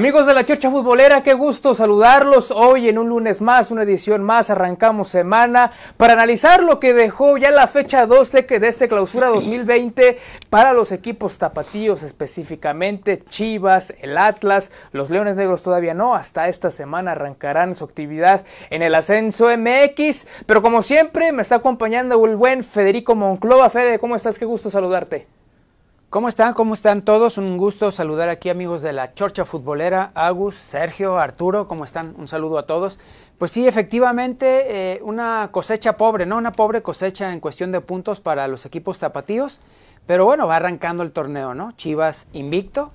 Amigos de la Chorcha Futbolera, qué gusto saludarlos hoy en un lunes más, una edición más, arrancamos semana para analizar lo que dejó ya la fecha 12 de este clausura 2020 para los equipos tapatíos específicamente, Chivas, el Atlas, los Leones Negros todavía no, hasta esta semana arrancarán su actividad en el ascenso MX, pero como siempre me está acompañando el buen Federico Monclova. Fede, ¿cómo estás? Qué gusto saludarte. ¿Cómo están? ¿Cómo están todos? Un gusto saludar aquí amigos de la Chorcha Futbolera, Agus, Sergio, Arturo, ¿cómo están? Un saludo a todos. Pues sí, efectivamente, eh, una cosecha pobre, ¿no? Una pobre cosecha en cuestión de puntos para los equipos tapatíos, pero bueno, va arrancando el torneo, ¿no? Chivas invicto,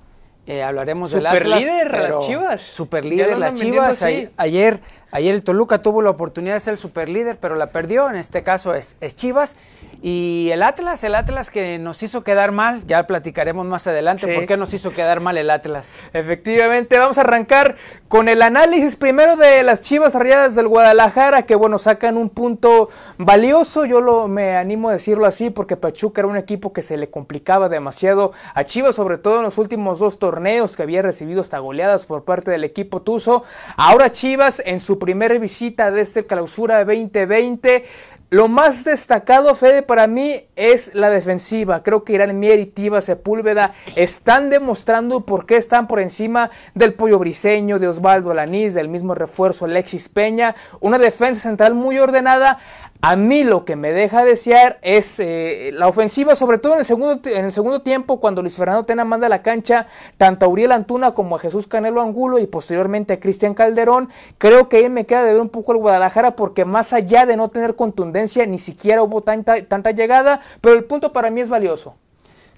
eh, hablaremos del Atlas. líder las Chivas. Super líder las Chivas. ayer, ayer el Toluca tuvo la oportunidad de ser el super líder, pero la perdió. En este caso es, es Chivas. Y el Atlas, el Atlas que nos hizo quedar mal, ya platicaremos más adelante por qué nos hizo quedar mal el Atlas. Efectivamente, vamos a arrancar con el análisis primero de las Chivas Rayadas del Guadalajara, que bueno, sacan un punto valioso, yo lo, me animo a decirlo así, porque Pachuca era un equipo que se le complicaba demasiado a Chivas, sobre todo en los últimos dos torneos que había recibido hasta goleadas por parte del equipo Tuzo. Ahora Chivas en su primera visita de este clausura 2020 lo más destacado, Fede, para mí es la defensiva. Creo que Irán Mier y Tiva Sepúlveda están demostrando por qué están por encima del Pollo Briseño, de Osvaldo Alanís, del mismo refuerzo Alexis Peña. Una defensa central muy ordenada. A mí lo que me deja desear es eh, la ofensiva, sobre todo en el, segundo, en el segundo tiempo, cuando Luis Fernando Tena manda a la cancha tanto a Uriel Antuna como a Jesús Canelo Angulo y posteriormente a Cristian Calderón. Creo que ahí me queda de ver un poco el Guadalajara porque más allá de no tener contundencia, ni siquiera hubo tanta, tanta llegada, pero el punto para mí es valioso.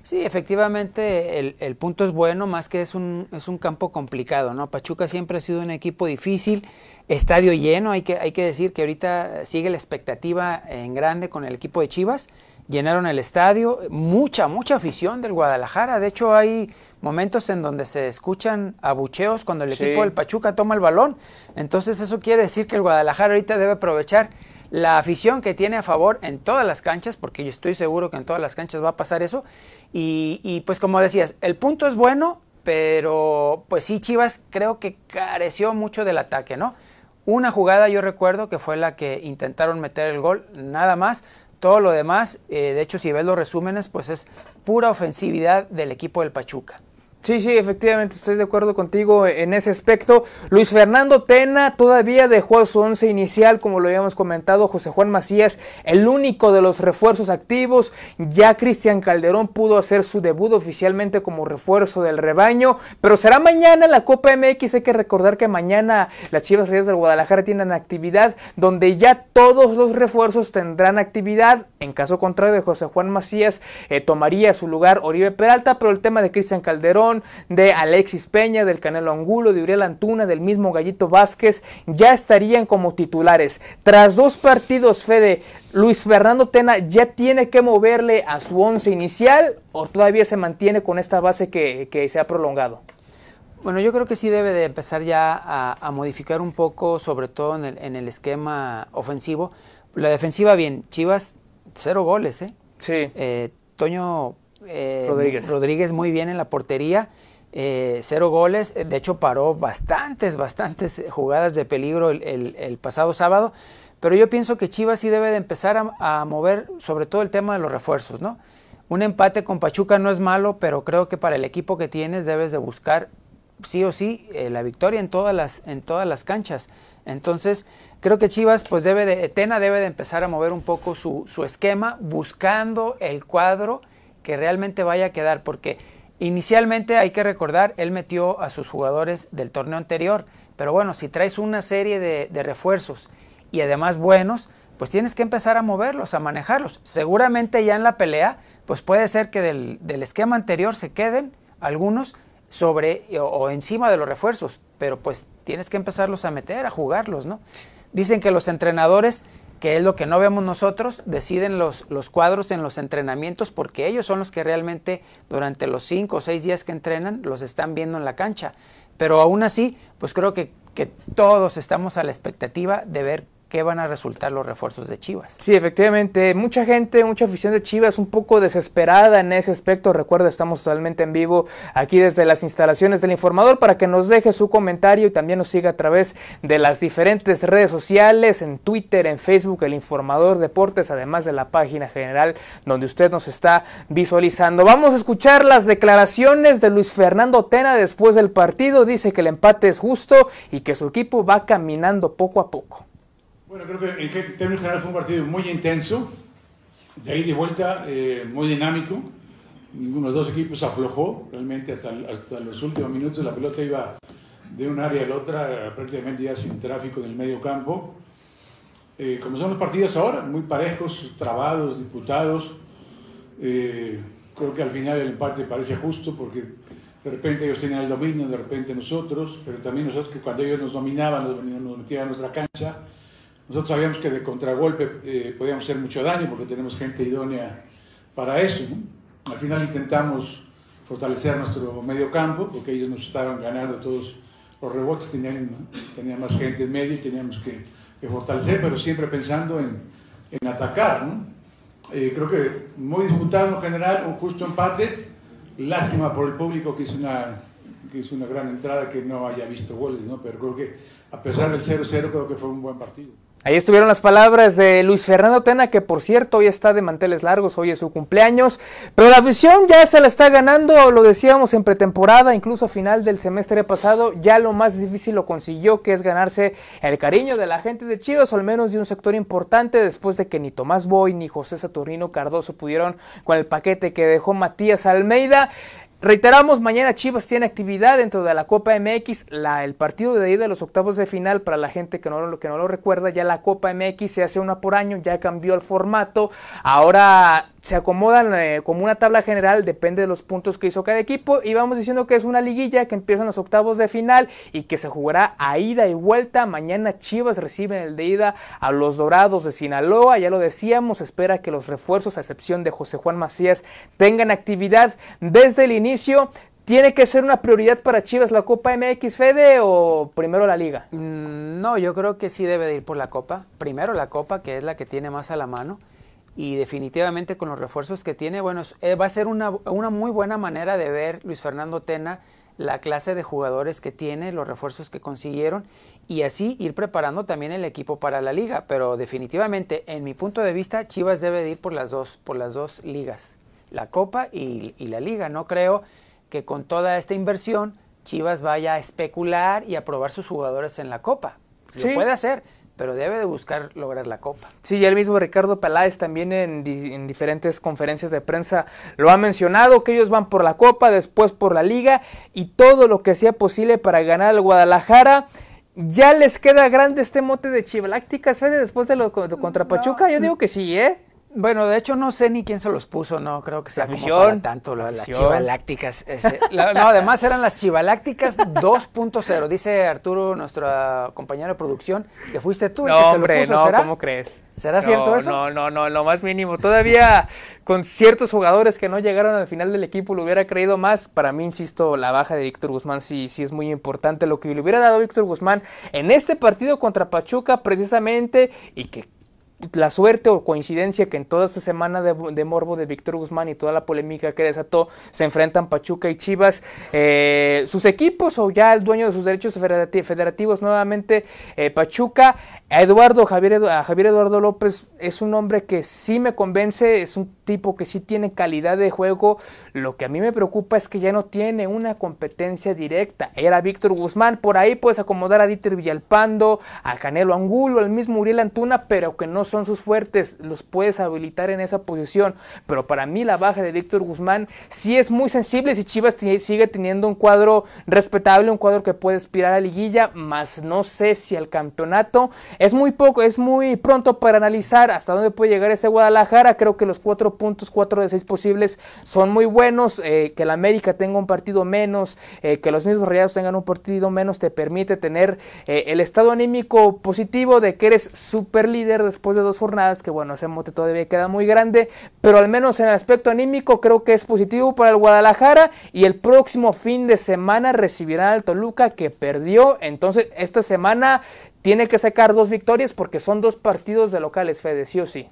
Sí, efectivamente el, el, punto es bueno, más que es un, es un campo complicado, ¿no? Pachuca siempre ha sido un equipo difícil, estadio lleno, hay que, hay que decir que ahorita sigue la expectativa en grande con el equipo de Chivas, llenaron el estadio, mucha, mucha afición del Guadalajara, de hecho hay momentos en donde se escuchan abucheos cuando el equipo del Pachuca toma el balón, entonces eso quiere decir que el Guadalajara ahorita debe aprovechar la afición que tiene a favor en todas las canchas, porque yo estoy seguro que en todas las canchas va a pasar eso. Y, pues como decías, el punto es bueno, pero pues sí, Chivas creo que careció mucho del ataque, ¿no? Una jugada yo recuerdo que fue la que intentaron meter el gol, nada más. Todo lo demás, eh, de hecho si ves los resúmenes, pues es pura ofensividad del equipo del Pachuca. Sí, sí, efectivamente estoy de acuerdo contigo en ese aspecto. Luis Fernando Tena todavía dejó su once inicial, como lo habíamos comentado, José Juan Macías, el único de los refuerzos activos. Ya Cristian Calderón pudo hacer su debut oficialmente como refuerzo del rebaño, pero será mañana la Copa MX. Hay que recordar que mañana las Chivas Reyes del Guadalajara tienen actividad donde ya todos los refuerzos tendrán actividad. En caso contrario de José Juan Macías, eh, tomaría su lugar Oribe Peralta, pero el tema de Cristian Calderón de Alexis Peña, del Canelo Angulo, de Uriel Antuna, del mismo Gallito Vázquez, ya estarían como titulares. Tras dos partidos, Fede, Luis Fernando Tena ya tiene que moverle a su once inicial o todavía se mantiene con esta base que, se ha prolongado. Bueno, yo creo que sí debe de empezar ya a, modificar un poco, sobre todo en el, esquema ofensivo. La defensiva, bien, Chivas, cero goles, ¿eh? Sí. Eh, Toño eh, Rodríguez. Rodríguez muy bien en la portería. Eh, cero goles, de hecho paró bastantes, bastantes jugadas de peligro el, pasado sábado, pero yo pienso que Chivas sí debe de empezar a, mover sobre todo el tema de los refuerzos, ¿no? Un empate con Pachuca no es malo, pero creo que para el equipo que tienes debes de buscar sí o sí eh, la victoria en todas las, en todas las canchas. Entonces, creo que Chivas, pues debe de, Tena debe de empezar a mover un poco su, su esquema, buscando el cuadro que realmente vaya a quedar, porque inicialmente hay que recordar, él metió a sus jugadores del torneo anterior, pero bueno, si traes una serie de, refuerzos y además buenos, pues tienes que empezar a moverlos, a manejarlos. Seguramente ya en la pelea, pues puede ser que del, esquema anterior se queden algunos sobre o, encima de los refuerzos, pero pues tienes que empezarlos a meter, a jugarlos, ¿no? Dicen que los entrenadores que es lo que no vemos nosotros, deciden los, los cuadros en los entrenamientos porque ellos son los que realmente durante los cinco o seis días que entrenan los están viendo en la cancha. Pero aún así, pues creo que, que todos estamos a la expectativa de ver qué van a resultar los refuerzos de Chivas. Sí, efectivamente, mucha gente, mucha afición de Chivas un poco desesperada en ese aspecto. Recuerda, estamos totalmente en vivo aquí desde las instalaciones del informador para que nos deje su comentario y también nos siga a través de las diferentes redes sociales, en Twitter, en Facebook, el informador deportes, además de la página general donde usted nos está visualizando. Vamos a escuchar las declaraciones de Luis Fernando Tena después del partido. Dice que el empate es justo y que su equipo va caminando poco a poco. Bueno, creo que en términos generales fue un partido muy intenso, de ahí de vuelta eh, muy dinámico. Ninguno de los dos equipos aflojó, realmente hasta, hasta los últimos minutos la pelota iba de un área a la otra, prácticamente ya sin tráfico en el medio campo. Eh, como son los partidos ahora, muy parejos, trabados, disputados. Eh, creo que al final el empate parece justo porque de repente ellos tenían el dominio, de repente nosotros, pero también nosotros que cuando ellos nos dominaban, nos, nos metían a nuestra cancha, nosotros sabíamos que de contragolpe eh, podíamos hacer mucho daño porque tenemos gente idónea para eso. Al final intentamos fortalecer nuestro medio campo porque ellos nos estaban ganando todos los rebotes, tenían, más gente en medio y teníamos que, fortalecer, pero siempre pensando en, en atacar. Eh, creo que muy disputado en general, un justo empate. Lástima por el público que hizo una, que hizo una gran entrada que no haya visto goles, ¿no? pero creo que a pesar del 0-0 creo que fue un buen partido. Ahí estuvieron las palabras de Luis Fernando Tena, que por cierto hoy está de manteles largos, hoy es su cumpleaños, pero la afición ya se la está ganando, lo decíamos en pretemporada, incluso a final del semestre pasado, ya lo más difícil lo consiguió, que es ganarse el cariño de la gente de Chivas, o al menos de un sector importante, después de que ni Tomás Boy ni José Saturnino Cardoso pudieron con el paquete que dejó Matías Almeida. Reiteramos, mañana Chivas tiene actividad dentro de la Copa MX, la, el partido de ida de los octavos de final, para la gente que no, que no lo recuerda, ya la Copa MX se hace una por año, ya cambió el formato, ahora se acomodan eh, como una tabla general, depende de los puntos que hizo cada equipo y vamos diciendo que es una liguilla que empieza en los octavos de final y que se jugará a ida y vuelta. Mañana Chivas reciben el de ida a los Dorados de Sinaloa, ya lo decíamos, espera que los refuerzos, a excepción de José Juan Macías, tengan actividad desde el inicio. ¿Tiene que ser una prioridad para Chivas la Copa MX Fede o primero la Liga? Mm, no, yo creo que sí debe de ir por la Copa. Primero la Copa, que es la que tiene más a la mano y definitivamente con los refuerzos que tiene, bueno, eh, va a ser una, una, muy buena manera de ver Luis Fernando Tena la clase de jugadores que tiene, los refuerzos que consiguieron y así ir preparando también el equipo para la liga. Pero definitivamente, en mi punto de vista, Chivas debe de ir por las dos, por las dos ligas, la Copa y, la liga. No creo que con toda esta inversión Chivas vaya a especular y a probar sus jugadores en la Copa. Lo puede hacer, pero debe de buscar lograr la copa. Sí, el mismo Ricardo Peláez también en, diferentes conferencias de prensa lo ha mencionado, que ellos van por la copa, después por la liga y todo lo que sea posible para ganar al Guadalajara. ¿Ya les queda grande este mote de Chivalácticas, Fede, después de lo contra Pachuca? Yo digo que sí, ¿eh? Bueno, de hecho no sé ni quién se los puso, no creo que sea como tanto las chivalácticas. no, además eran las chivalácticas 2.0, dice Arturo, nuestro compañero de producción, que fuiste tú el que se lo puso, no, ¿cómo crees? ¿Será cierto eso? No, no, no, lo más mínimo. Todavía con ciertos jugadores que no llegaron al final del equipo lo hubiera creído más. Para mí, insisto, la baja de Víctor Guzmán sí, sí es muy importante. Lo que le hubiera dado Víctor Guzmán en este partido contra Pachuca precisamente y que la suerte o coincidencia que en toda esta semana de, morbo de Víctor Guzmán y toda la polémica que desató se enfrentan Pachuca y Chivas, eh, sus equipos o ya el dueño de sus derechos federativos nuevamente eh, Pachuca Eduardo Javier, a Javier Eduardo López es un hombre que sí me convence, es un tipo que sí tiene calidad de juego. Lo que a mí me preocupa es que ya no tiene una competencia directa. Era Víctor Guzmán, por ahí puedes acomodar a Dieter Villalpando, a Canelo Angulo, al mismo Uriel Antuna, pero que no son sus fuertes, los puedes habilitar en esa posición. Pero para mí la baja de Víctor Guzmán sí es muy sensible si Chivas sigue teniendo un cuadro respetable, un cuadro que puede aspirar a liguilla, más no sé si al campeonato. Es muy poco, es muy pronto para analizar hasta dónde puede llegar ese Guadalajara. Creo que los cuatro puntos, cuatro de seis posibles, son muy buenos. Eh, que la América tenga un partido menos, eh, que los mismos Rayados tengan un partido menos, te permite tener eh, el estado anímico positivo de que eres super líder después de dos jornadas. Que bueno, ese mote todavía queda muy grande, pero al menos en el aspecto anímico creo que es positivo para el Guadalajara. Y el próximo fin de semana recibirán al Toluca que perdió. Entonces, esta semana tiene que sacar dos victorias porque son dos partidos de locales, Fede, sí o sí.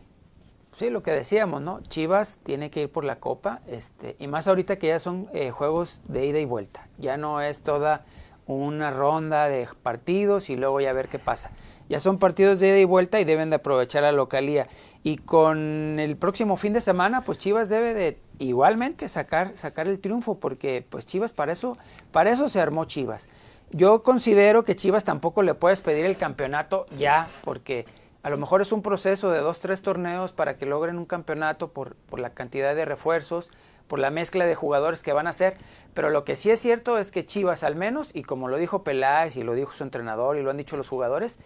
Sí, lo que decíamos, ¿no? Chivas tiene que ir por la copa, este, y más ahorita que ya son eh, juegos de ida y vuelta. Ya no es toda una ronda de partidos y luego ya ver qué pasa. Ya son partidos de ida y vuelta y deben de aprovechar la localía. Y con el próximo fin de semana, pues Chivas debe de igualmente sacar, sacar el triunfo, porque pues Chivas para eso, para eso se armó Chivas. Yo considero que Chivas tampoco le puedes pedir el campeonato ya, porque a lo mejor es un proceso de dos, tres torneos para que logren un campeonato por, por la cantidad de refuerzos, por la mezcla de jugadores que van a hacer. Pero lo que sí es cierto es que Chivas al menos, y como lo dijo Peláez y lo dijo su entrenador y lo han dicho los jugadores,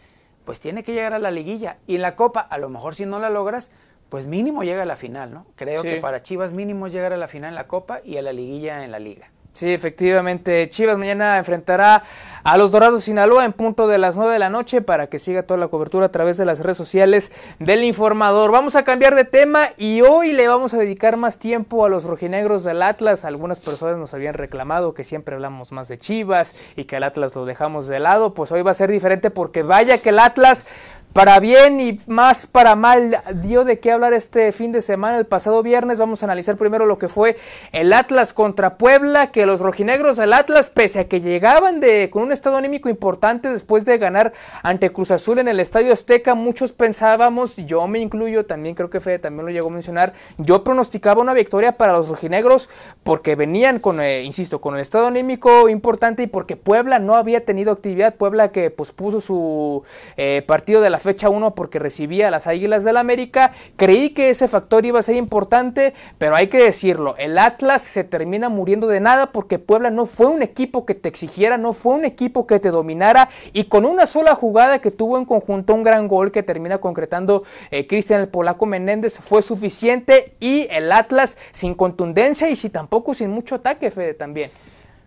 pues tiene que llegar a la liguilla. Y en la Copa, a lo mejor si no la logras, pues mínimo llega a la final, ¿no? Creo que para Chivas mínimo llegar a la final en la Copa y a la liguilla en la liga. Sí, efectivamente. Chivas mañana enfrentará a los Dorados Sinaloa en punto de las 9 de la noche para que siga toda la cobertura a través de las redes sociales del informador. Vamos a cambiar de tema y hoy le vamos a dedicar más tiempo a los rojinegros del Atlas. Algunas personas nos habían reclamado que siempre hablamos más de Chivas y que el Atlas lo dejamos de lado. Pues hoy va a ser diferente porque vaya que el Atlas para bien y más para mal dio de qué hablar este fin de semana. El pasado viernes vamos a analizar primero lo que fue el Atlas contra Puebla, que los rojinegros del Atlas, pese a que llegaban de, con un estado anímico importante después de ganar ante Cruz Azul en el Estadio Azteca, muchos pensábamos, yo me incluyo, también creo que Fede también lo llegó a mencionar, yo pronosticaba una victoria para los rojinegros porque venían con, eh, insisto, con el estado anímico importante y porque Puebla no había tenido actividad, Puebla que pospuso su eh, partido de la fecha 1 porque recibía a las Águilas del América. Creí que ese factor iba a ser importante, pero hay que decirlo, el Atlas se termina muriendo de nada porque Puebla no fue un equipo que te exigiera, no fue un equipo que te dominara y con una sola jugada que tuvo en conjunto un gran gol que termina concretando eh, Cristian el Polaco Menéndez fue suficiente y el Atlas sin contundencia y si tampoco sin mucho ataque, Fede, también.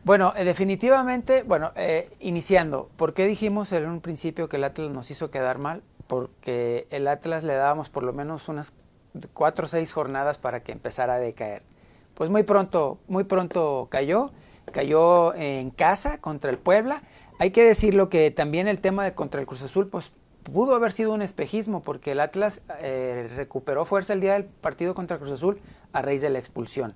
Bueno, eh, definitivamente, bueno, eh, iniciando, ¿por qué dijimos en un principio que el Atlas nos hizo quedar mal? Porque el Atlas le dábamos por lo menos unas cuatro o seis jornadas para que empezara a decaer. Pues muy pronto, muy pronto cayó, cayó en casa contra el Puebla. Hay que decirlo que también el tema de contra el Cruz Azul, pues pudo haber sido un espejismo, porque el Atlas eh, recuperó fuerza el día del partido contra el Cruz Azul a raíz de la expulsión.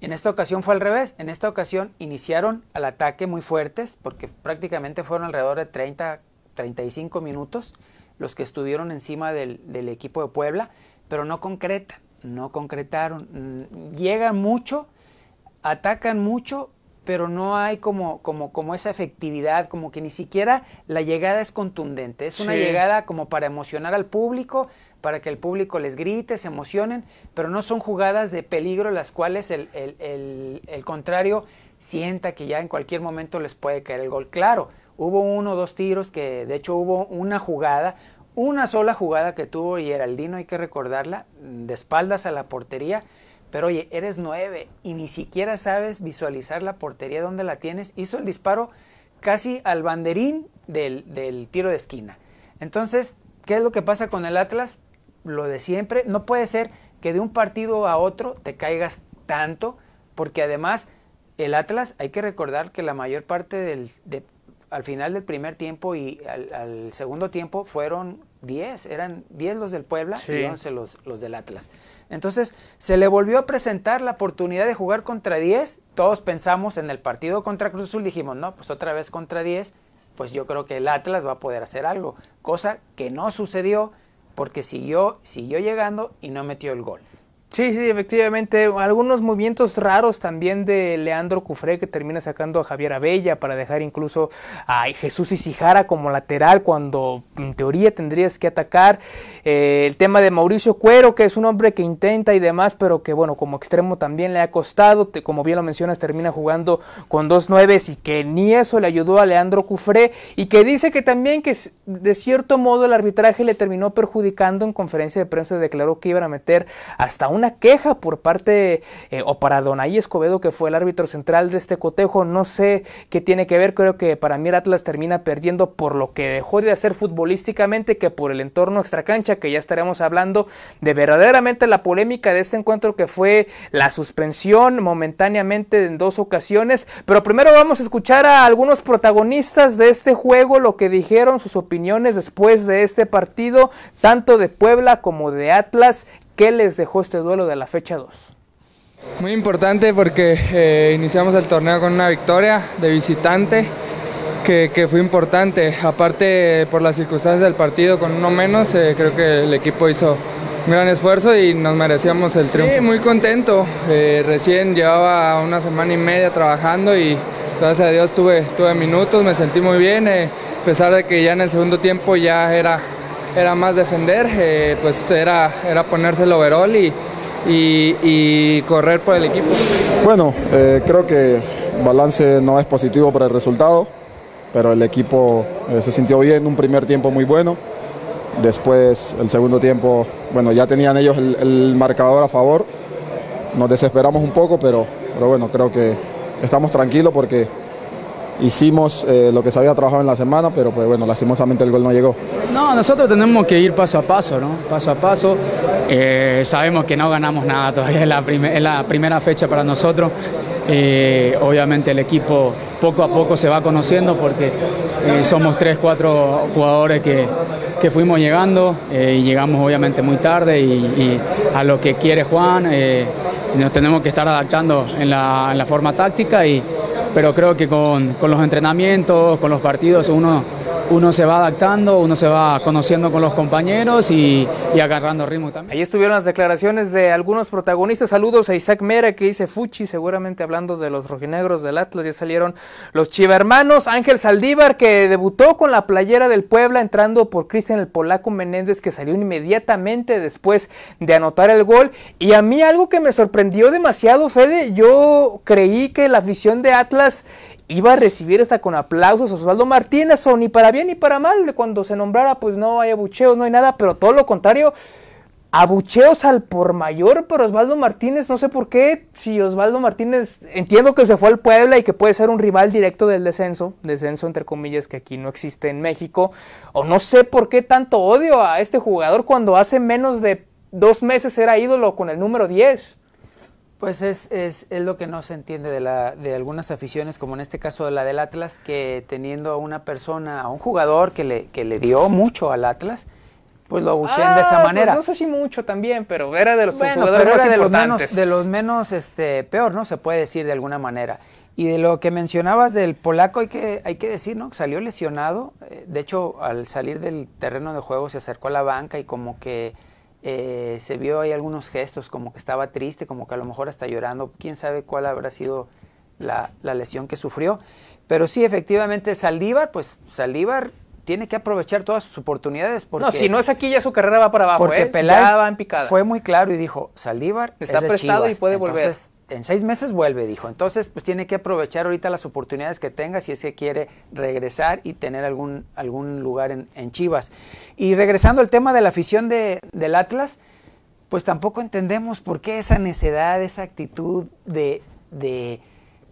En esta ocasión fue al revés. En esta ocasión iniciaron al ataque muy fuertes, porque prácticamente fueron alrededor de 30, 35 minutos los que estuvieron encima del, equipo de Puebla, pero no concretan, no concretaron. Llegan mucho, atacan mucho, pero no hay como, como, como esa efectividad, como que ni siquiera la llegada es contundente. Es una llegada como para emocionar al público, para que el público les grite, se emocionen, pero no son jugadas de peligro las cuales el, el, contrario sienta que ya en cualquier momento les puede caer el gol. Claro, hubo uno o dos tiros que de hecho hubo una jugada, una sola jugada que tuvo y Heraldino, hay que recordarla, de espaldas a la portería, pero oye, eres nueve y ni siquiera sabes visualizar la portería donde la tienes. Hizo el disparo casi al banderín del, del tiro de esquina. Entonces, ¿qué es lo que pasa con el Atlas? lo de siempre. No puede ser que de un partido a otro te caigas tanto, porque además el Atlas, hay que recordar que la mayor parte del, al final del primer tiempo y al, segundo tiempo fueron 10, eran 10 los del Puebla y 11 los, los del Atlas. Entonces se le volvió a presentar la oportunidad de jugar contra 10, todos pensamos en el partido contra Cruz Azul, dijimos, no, pues otra vez contra 10, pues yo creo que el Atlas va a poder hacer algo, cosa que no sucedió porque siguió, siguió llegando y no metió el gol. Sí, sí, efectivamente. Algunos movimientos raros también de Leandro Cufré que termina sacando a Javier Abella para dejar incluso a Jesús Isijara como lateral cuando en teoría tendrías que atacar. Eh, el tema de Mauricio Cuero, que es un hombre que intenta y demás, pero que bueno, como extremo también le ha costado. como bien lo mencionas, termina jugando con dos nueves y que ni eso le ayudó a Leandro Cufré y que dice que también que de cierto modo el arbitraje le terminó perjudicando en conferencia de prensa declaró que iban a meter hasta una una queja por parte eh, o para Donaí Escobedo, que fue el árbitro central de este cotejo. No sé qué tiene que ver, creo que para mí el Atlas termina perdiendo por lo que dejó de hacer futbolísticamente que por el entorno extracancha, que ya estaremos hablando de verdaderamente la polémica de este encuentro que fue la suspensión momentáneamente en dos ocasiones. Pero primero vamos a escuchar a algunos protagonistas de este juego, lo que dijeron, sus opiniones después de este partido, tanto de Puebla como de Atlas. ¿Qué les dejó este duelo de la fecha 2? Muy importante porque eh, iniciamos el torneo con una victoria de visitante que, que, fue importante. Aparte, por las circunstancias del partido, con uno menos, eh, creo que el equipo hizo un gran esfuerzo y nos merecíamos el triunfo. Sí, muy contento. Eh, recién llevaba una semana y media trabajando y gracias a Dios tuve, tuve minutos, me sentí muy bien. Eh, a pesar de que ya en el segundo tiempo ya era, era más defender, eh, pues era, era ponerse el overall y, y, y correr por el equipo. Bueno, eh, creo que balance no es positivo para el resultado, pero el equipo eh, se sintió bien, un primer tiempo muy bueno. Después, el segundo tiempo, bueno, ya tenían ellos el, el marcador a favor. Nos desesperamos un poco, pero, pero bueno, creo que estamos tranquilos porque hicimos eh, lo que se había trabajado en la semana, pero pues bueno, lastimosamente el gol no llegó. No, nosotros tenemos que ir paso a paso, ¿no? Paso a paso. Eh, sabemos que no ganamos nada todavía, es la, es la primera fecha para nosotros. Eh, obviamente el equipo poco a poco se va conociendo porque somos tres, cuatro jugadores que, que fuimos llegando y llegamos obviamente muy tarde y, y a lo que quiere Juan nos tenemos que estar adaptando en la, en la forma táctica, y, pero creo que con, con los entrenamientos, con los partidos, uno uno se va adaptando, uno se va conociendo con los compañeros y, agarrando ritmo también. Ahí estuvieron las declaraciones de algunos protagonistas. Saludos a Isaac Mera que dice Fuchi, seguramente hablando de los rojinegros del Atlas. Ya salieron los chivermanos. Ángel Saldívar que debutó con la playera del Puebla entrando por Cristian el Polaco Menéndez que salió inmediatamente después de anotar el gol. Y a mí algo que me sorprendió demasiado, Fede, yo creí que la afición de Atlas iba a recibir hasta con aplausos Osvaldo Martínez, o ni para bien ni para mal, cuando se nombrara, pues no hay abucheos, no hay nada, pero todo lo contrario, abucheos al por mayor por Osvaldo Martínez, no sé por qué, si Osvaldo Martínez, entiendo que se fue al Puebla y que puede ser un rival directo del descenso, descenso entre comillas que aquí no existe en México, o no sé por qué tanto odio a este jugador cuando hace menos de dos meses era ídolo con el número 10. Pues es, es, es, lo que no se entiende de, la, de algunas aficiones, como en este caso de la del Atlas, que teniendo a una persona, a un jugador que le, que le dio mucho al Atlas, pues lo abuchean ah, de esa manera. Pues no sé si mucho también, pero era de los bueno, jugadores pero era de los menos, de los menos este, peor, ¿no? Se puede decir de alguna manera. Y de lo que mencionabas del polaco, hay que, hay que decir, ¿no? Salió lesionado. De hecho, al salir del terreno de juego se acercó a la banca y como que eh, se vio ahí algunos gestos, como que estaba triste, como que a lo mejor hasta llorando, quién sabe cuál habrá sido la, la lesión que sufrió. Pero sí, efectivamente, Saldívar, pues Saldívar tiene que aprovechar todas sus oportunidades. Porque, no, si no es aquí, ya su carrera va para abajo. Porque ¿eh? Peláez ya va en picada. fue muy claro y dijo: Saldívar está es de prestado Chivas. y puede Entonces, volver. En seis meses vuelve, dijo. Entonces, pues tiene que aprovechar ahorita las oportunidades que tenga si es que quiere regresar y tener algún, algún lugar en, en Chivas. Y regresando al tema de la afición de, del Atlas, pues tampoco entendemos por qué esa necedad, esa actitud de, de,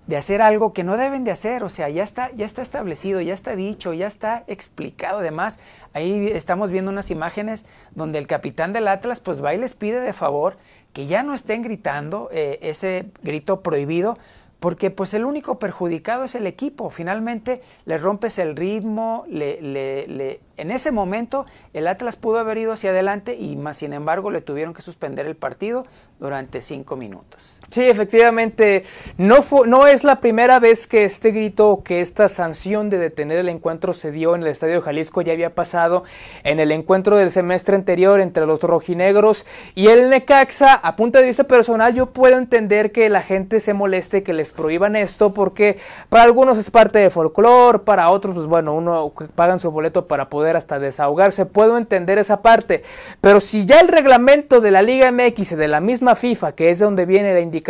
de, hacer algo que no deben de hacer. O sea, ya está, ya está establecido, ya está dicho, ya está explicado. Además, ahí estamos viendo unas imágenes donde el capitán del Atlas pues va y les pide de favor que ya no estén gritando eh, ese grito prohibido porque pues el único perjudicado es el equipo. Finalmente le rompes el ritmo, le, le, le, en ese momento el Atlas pudo haber ido hacia adelante y más sin embargo le tuvieron que suspender el partido durante cinco minutos. Sí, efectivamente, no, fue, no es la primera vez que este grito, que esta sanción de detener el encuentro se dio en el Estadio Jalisco, ya había pasado en el encuentro del semestre anterior entre los rojinegros y el Necaxa. A punto de vista personal, yo puedo entender que la gente se moleste, que les prohíban esto, porque para algunos es parte de folclore, para otros, pues bueno, uno pagan su boleto para poder hasta desahogarse. Puedo entender esa parte. Pero si ya el reglamento de la Liga MX de la misma FIFA, que es de donde viene la indicación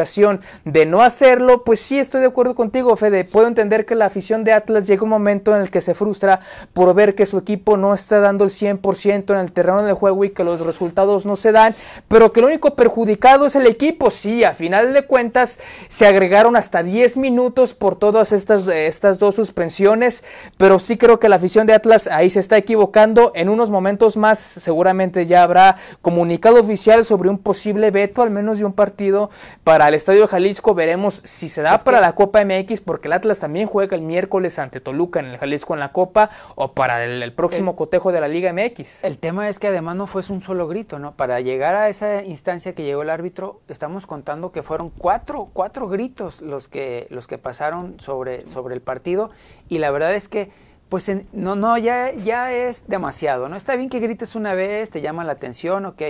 de no hacerlo, pues sí estoy de acuerdo contigo, Fede. Puedo entender que la afición de Atlas llega un momento en el que se frustra por ver que su equipo no está dando el 100% en el terreno del juego y que los resultados no se dan, pero que el único perjudicado es el equipo. Sí, a final de cuentas se agregaron hasta 10 minutos por todas estas, estas dos suspensiones, pero sí creo que la afición de Atlas ahí se está equivocando. En unos momentos más seguramente ya habrá comunicado oficial sobre un posible veto, al menos de un partido para el Estadio Jalisco. Veremos si se da para la Copa MX, porque el Atlas también juega el miércoles ante Toluca en el Jalisco en la Copa, o para el, próximo cotejo de la Liga MX. El tema es que además no fue un solo grito, ¿no? Para llegar a esa instancia que llegó el árbitro, estamos contando que fueron cuatro, cuatro gritos los que, los que pasaron sobre, sobre el partido, y la verdad es que pues no, no, ya, ya es demasiado, ¿no? Está bien que grites una vez, te llama la atención, ok.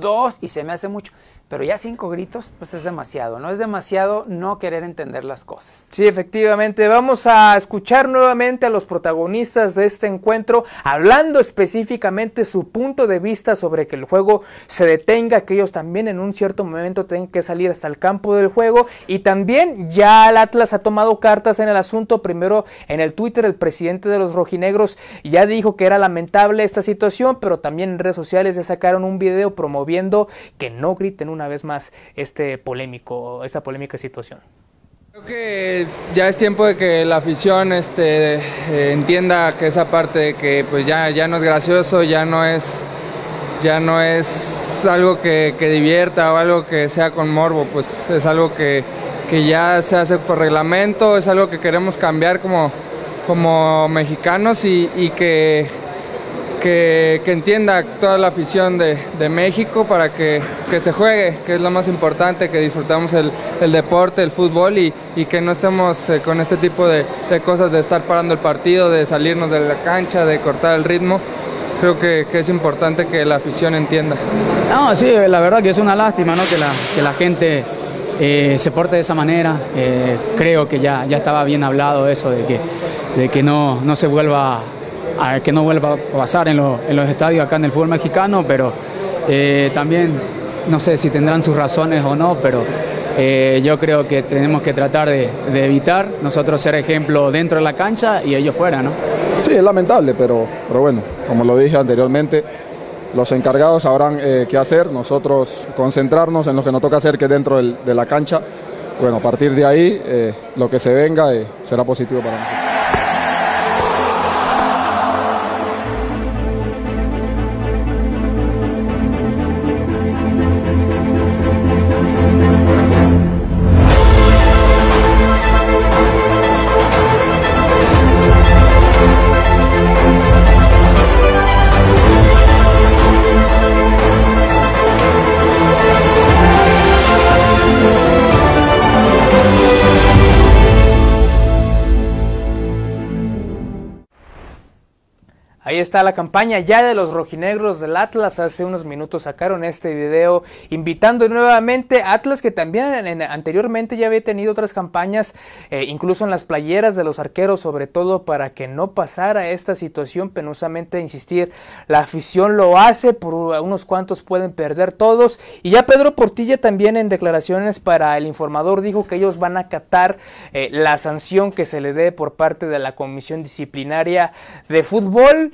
Dos y se me hace mucho pero ya cinco gritos, pues es demasiado, ¿no? Es demasiado no querer entender las cosas. Sí, efectivamente. Vamos a escuchar nuevamente a los protagonistas de este encuentro, hablando específicamente su punto de vista sobre que el juego se detenga, que ellos también en un cierto momento tengan que salir hasta el campo del juego. Y también ya el Atlas ha tomado cartas en el asunto. Primero en el Twitter, el presidente de los rojinegros ya dijo que era lamentable esta situación, pero también en redes sociales ya sacaron un video promoviendo que no griten una vez más este polémico, esta polémica situación. Creo que ya es tiempo de que la afición este, entienda que esa parte de que pues ya, ya no es gracioso, ya no es, ya no es algo que, divierta o algo que sea con morbo, pues es algo que, que ya se hace por reglamento, es algo que queremos cambiar como, como mexicanos y que que, entienda toda la afición de, México para que, se juegue, que es lo más importante, que disfrutamos el, deporte, el fútbol y, que no estemos eh, con este tipo de, cosas de estar parando el partido, de salirnos de la cancha, de cortar el ritmo. Creo que, es importante que la afición entienda. No, sí, la verdad que es una lástima ¿no? que, la, que la gente eh, se porte de esa manera. Eh, creo que ya, ya estaba bien hablado eso de que, de que no, no se vuelva a que no vuelva a pasar en, los estadios acá en el fútbol mexicano, pero eh, también no sé si tendrán sus razones o no, pero eh, yo creo que tenemos que tratar de, evitar nosotros ser ejemplo dentro de la cancha y ellos fuera, ¿no? Sí, es lamentable, pero, pero bueno, como lo dije anteriormente, los encargados sabrán eh, qué hacer, nosotros concentrarnos en lo que nos toca hacer, que dentro de la cancha. Bueno, a partir de ahí, lo que se venga será positivo para nosotros. Está la campaña ya de los rojinegros del Atlas. Hace unos minutos sacaron este video invitando nuevamente a Atlas que también anteriormente ya había tenido otras campañas, eh, incluso en las playeras de los arqueros, sobre todo para que no pasara esta situación. Penosamente insistir, la afición lo hace, por unos cuantos pueden perder todos. Y ya Pedro Portilla también en declaraciones para el informador dijo que ellos van a acatar eh, la sanción que se le dé por parte de la comisión disciplinaria de fútbol.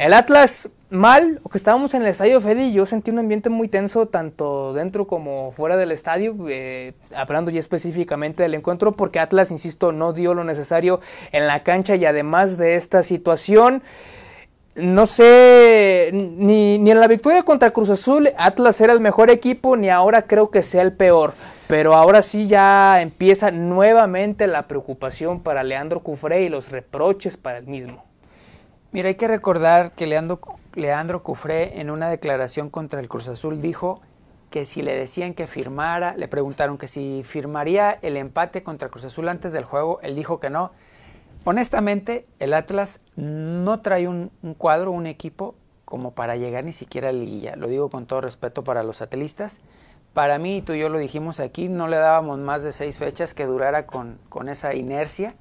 El Atlas mal, o que estábamos en el estadio Fede yo sentí un ambiente muy tenso tanto dentro como fuera del estadio, eh, hablando ya específicamente del encuentro, porque Atlas, insisto, no dio lo necesario en la cancha y además de esta situación, no sé, ni, ni en la victoria contra Cruz Azul Atlas era el mejor equipo, ni ahora creo que sea el peor. Pero ahora sí ya empieza nuevamente la preocupación para Leandro Cufré y los reproches para el mismo. Mira, hay que recordar que Leandro, Leandro Cufré en una declaración contra el Cruz Azul dijo que si le decían que firmara, le preguntaron que si firmaría el empate contra Cruz Azul antes del juego, él dijo que no. Honestamente, el Atlas no trae un, cuadro, un equipo como para llegar ni siquiera a la liguilla. Lo digo con todo respeto para los atlistas. Para mí, tú y yo lo dijimos aquí, no le dábamos más de seis fechas que durara con, con esa inercia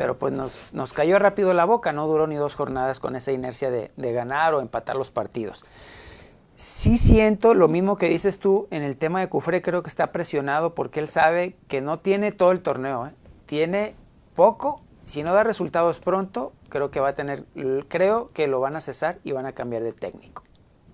pero pues nos, nos cayó rápido la boca, no duró ni dos jornadas con esa inercia de, ganar o empatar los partidos. Sí siento lo mismo que dices tú en el tema de Cufré, creo que está presionado porque él sabe que no tiene todo el torneo, ¿eh? tiene poco, si no da resultados pronto, creo que va a tener, creo que lo van a cesar y van a cambiar de técnico.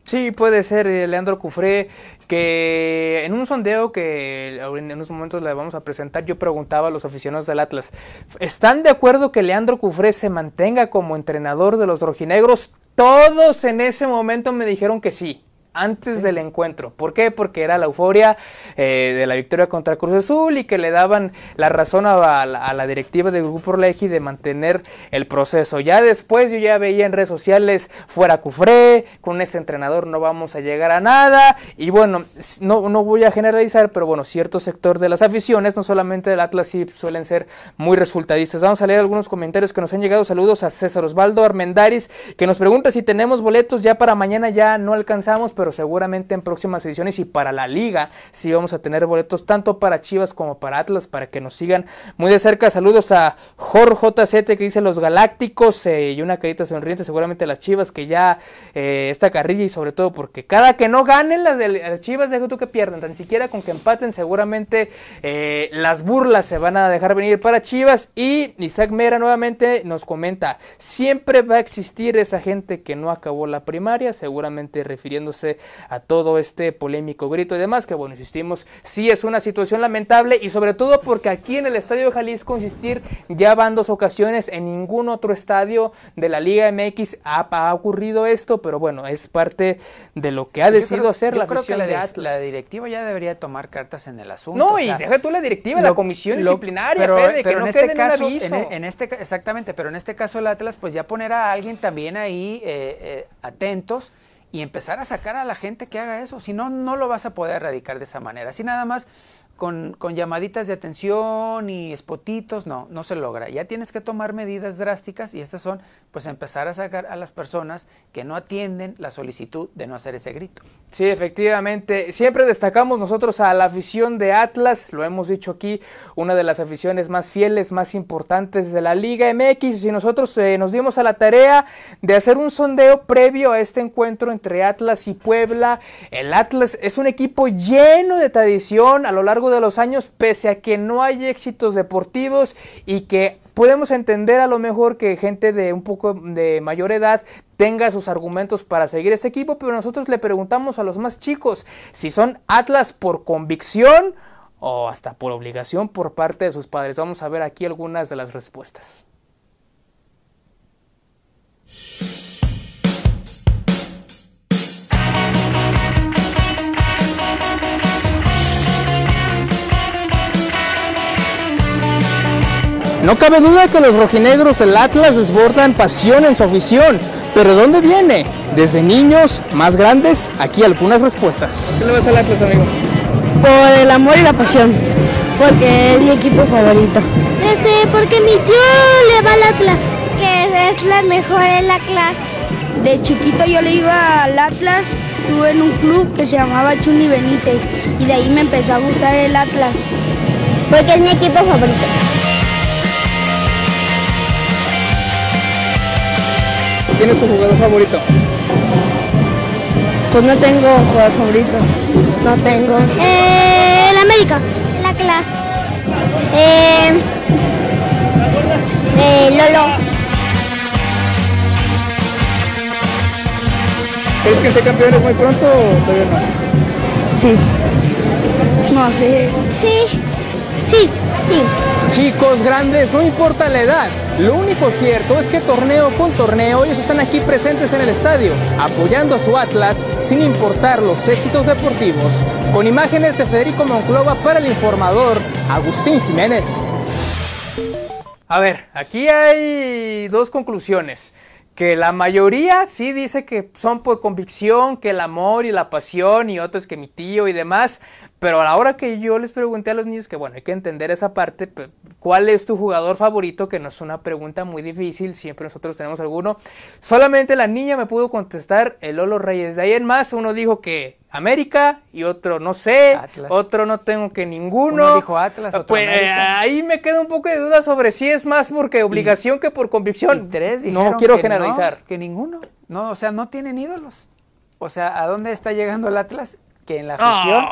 Sí, puede ser eh, Leandro Cufré, que en un sondeo que en unos momentos le vamos a presentar, yo preguntaba a los aficionados del Atlas, ¿están de acuerdo que Leandro Cufré se mantenga como entrenador de los rojinegros? Todos en ese momento me dijeron que sí antes del encuentro. ¿Por qué? Porque era la euforia eh, de la victoria contra Cruz Azul y que le daban la razón a, la, directiva del Grupo Orleji de mantener el proceso. Ya después yo ya veía en redes sociales fuera Cufré, con ese entrenador no vamos a llegar a nada. Y bueno, no, no voy a generalizar, pero bueno, cierto sector de las aficiones, no solamente del Atlas, sí suelen ser muy resultadistas. Vamos a leer algunos comentarios que nos han llegado. Saludos a César Osvaldo Armendaris, que nos pregunta si tenemos boletos ya para mañana, ya no alcanzamos, pero pero seguramente en próximas ediciones y para la liga sí vamos a tener boletos tanto para Chivas como para Atlas para que nos sigan muy de cerca. Saludos a Jorge JZ que dice los Galácticos eh, y una carita sonriente seguramente las Chivas que ya eh, esta carrilla y sobre todo porque cada que no ganen las, Chivas dejo tú que pierdan, tan siquiera con que empaten seguramente eh, las burlas se van a dejar venir para Chivas y Isaac Mera nuevamente nos comenta siempre va a existir esa gente que no acabó la primaria seguramente refiriéndose a todo este polémico grito y demás, que bueno, insistimos, sí es una situación lamentable y sobre todo porque aquí en el Estadio de Jalisco, insistir, ya van dos ocasiones, en ningún otro estadio de la Liga MX ha, ocurrido esto, pero bueno, es parte de lo que ha decidido hacer la creo que la, directiva ya debería tomar cartas en el asunto. No, y deja tú la directiva, la comisión disciplinaria, pero, que no en este caso, e, En, este, exactamente, pero en este caso el Atlas, pues ya poner a alguien también ahí eh, eh, atentos y empezar a sacar a la gente que haga eso. Si no, no lo vas a poder erradicar de esa manera. Así nada más con, llamaditas de atención y spotitos, no, no se logra. Ya tienes que tomar medidas drásticas y estas son, pues, empezar a sacar a las personas que no atienden la solicitud de no hacer ese grito. Sí, efectivamente. Siempre destacamos nosotros a la afición de Atlas, lo hemos dicho aquí, una de las aficiones más fieles, más importantes de la Liga MX. Y nosotros eh, nos dimos a la tarea de hacer un sondeo previo a este encuentro entre Atlas y Puebla. El Atlas es un equipo lleno de tradición a lo largo de los años, pese a que no hay éxitos deportivos y que podemos entender a lo mejor que gente de un poco de mayor edad tenga sus argumentos para seguir este equipo, pero nosotros le preguntamos a los más chicos si son Atlas por convicción o hasta por obligación por parte de sus padres. Vamos a ver aquí algunas de las respuestas. No cabe duda que los rojinegros del Atlas desbordan pasión en su afición, pero ¿dónde viene? Desde niños, más grandes, aquí algunas respuestas. ¿Qué le vas al Atlas, amigo? Por el amor y la pasión, porque es mi equipo favorito. Este, porque mi tío le va al Atlas, que es la mejor en la clase. De chiquito yo le iba al Atlas, estuve en un club que se llamaba Chuni Benítez y de ahí me empezó a gustar el Atlas. Porque es mi equipo favorito. ¿Quién es tu jugador favorito? Pues no tengo jugador favorito. No tengo. Eh, el América, la clase. Eh, eh, Lolo. ¿Crees que ser campeones muy pronto o todavía no? Sí. No sé. Sí. Sí, sí. Chicos, grandes, no importa la edad. Lo único cierto es que torneo con torneo ellos están aquí presentes en el estadio, apoyando a su Atlas sin importar los éxitos deportivos. Con imágenes de Federico Monclova para el informador Agustín Jiménez. A ver, aquí hay dos conclusiones que la mayoría sí dice que son por convicción, que el amor y la pasión y otros que mi tío y demás, pero a la hora que yo les pregunté a los niños que bueno, hay que entender esa parte, ¿cuál es tu jugador favorito? Que no es una pregunta muy difícil, siempre nosotros tenemos alguno. Solamente la niña me pudo contestar el Lolo Reyes. De ahí en más uno dijo que América y otro no sé, otro no tengo que ninguno. Uno dijo Atlas, otro pues ahí me queda un poco de duda sobre si es más porque obligación que por convicción. tres no quiero generalizar. que ninguno. No, o sea, no tienen ídolos. O sea, ¿a dónde está llegando el Atlas? Que en la afición.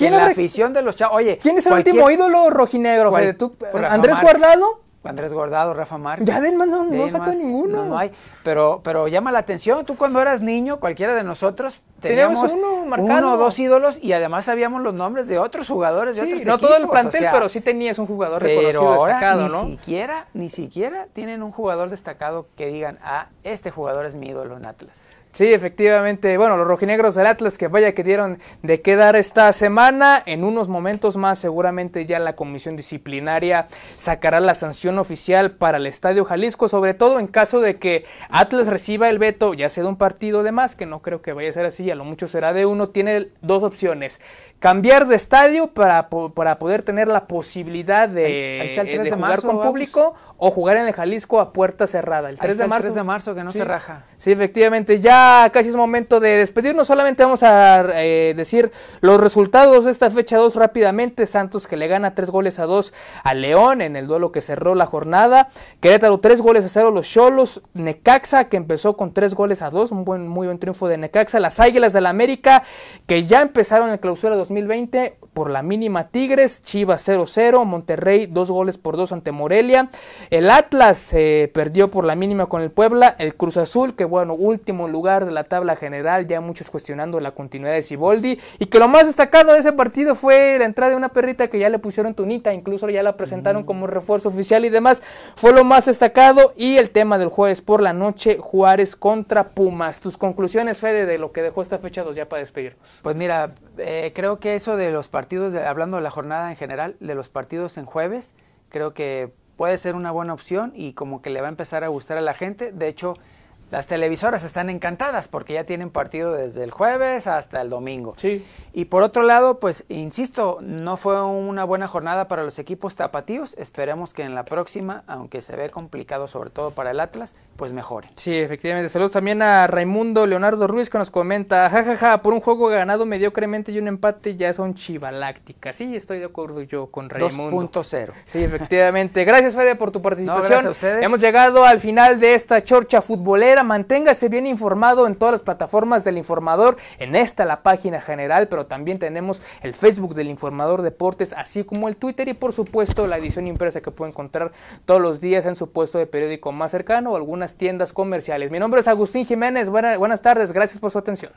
¿Quién la afición de los chavos. Oye, ¿quién es el último ídolo rojinegro, ¿Andrés Guardado? Andrés Guardado, Rafa Márquez. Ya no, no saca ninguno. No, hay. Pero, pero llama la atención. Tú cuando eras niño, cualquiera de nosotros, teníamos, uno, o dos ídolos y además sabíamos los nombres de otros jugadores de otros no todo el plantel, pero sí tenías un jugador reconocido ahora destacado, ni siquiera, ni siquiera tienen un jugador destacado que digan, ah, este jugador es mi ídolo en Atlas. Sí, efectivamente. Bueno, los rojinegros del Atlas que vaya que dieron de qué dar esta semana. En unos momentos más seguramente ya la comisión disciplinaria sacará la sanción oficial para el Estadio Jalisco, sobre todo en caso de que Atlas reciba el veto, ya sea de un partido de más, que no creo que vaya a ser así, a lo mucho será de uno. Tiene dos opciones. Cambiar de estadio para, para poder tener la posibilidad de, de, jugar con público o jugar en el Jalisco a puerta cerrada. El 3 de marzo. El 3 de marzo que no se raja. Sí, efectivamente. Ya casi es momento de despedirnos. Solamente vamos a eh, decir los resultados de esta fecha 2 rápidamente. Santos que le gana 3 goles a 2 a León en el duelo que cerró la jornada. Querétaro 3 goles a 0 los Cholos. Necaxa que empezó con 3 goles a 2. Un buen, muy buen triunfo de Necaxa. Las Águilas del la América que ya empezaron en clausura 2020 por la mínima Tigres. Chivas 0-0. Monterrey 2 goles por 2 ante Morelia. El Atlas eh, perdió por la mínima con el Puebla. El Cruz Azul, que bueno, último lugar de la tabla general, ya muchos cuestionando la continuidad de Siboldi. Y que lo más destacado de ese partido fue la entrada de una perrita que ya le pusieron tunita, incluso ya la presentaron como refuerzo oficial y demás. Fue lo más destacado. Y el tema del jueves por la noche, Juárez contra Pumas. Tus conclusiones, Fede, de lo que dejó esta fecha 2 ya para despedirnos. Pues mira, eh, creo que eso de los partidos, hablando de la jornada en general, de los partidos en jueves, creo que puede ser una buena opción y como que le va a empezar a gustar a la gente. De hecho, las televisoras están encantadas porque ya tienen partido desde el jueves hasta el domingo. Sí. Y por otro lado, pues insisto, no fue una buena jornada para los equipos tapatíos. Esperemos que en la próxima, aunque se ve complicado sobre todo para el Atlas, pues mejore. Sí, efectivamente. Saludos también a Raimundo Leonardo Ruiz que nos comenta, jajaja, ja, ja, por un juego ganado mediocremente y un empate ya son chivalácticas. Sí, estoy de acuerdo yo con Raimundo. 2.0. Sí, efectivamente. Gracias Fede por tu participación. a ustedes. Hemos llegado al final de esta chorcha futbolera manténgase bien informado en todas las plataformas del informador, en esta la página general, pero también tenemos el Facebook del informador deportes, así como el Twitter y por supuesto la edición impresa que puede encontrar todos los días en su puesto de periódico más cercano o algunas tiendas comerciales. Mi nombre es Agustín Jiménez, buenas tardes, gracias por su atención.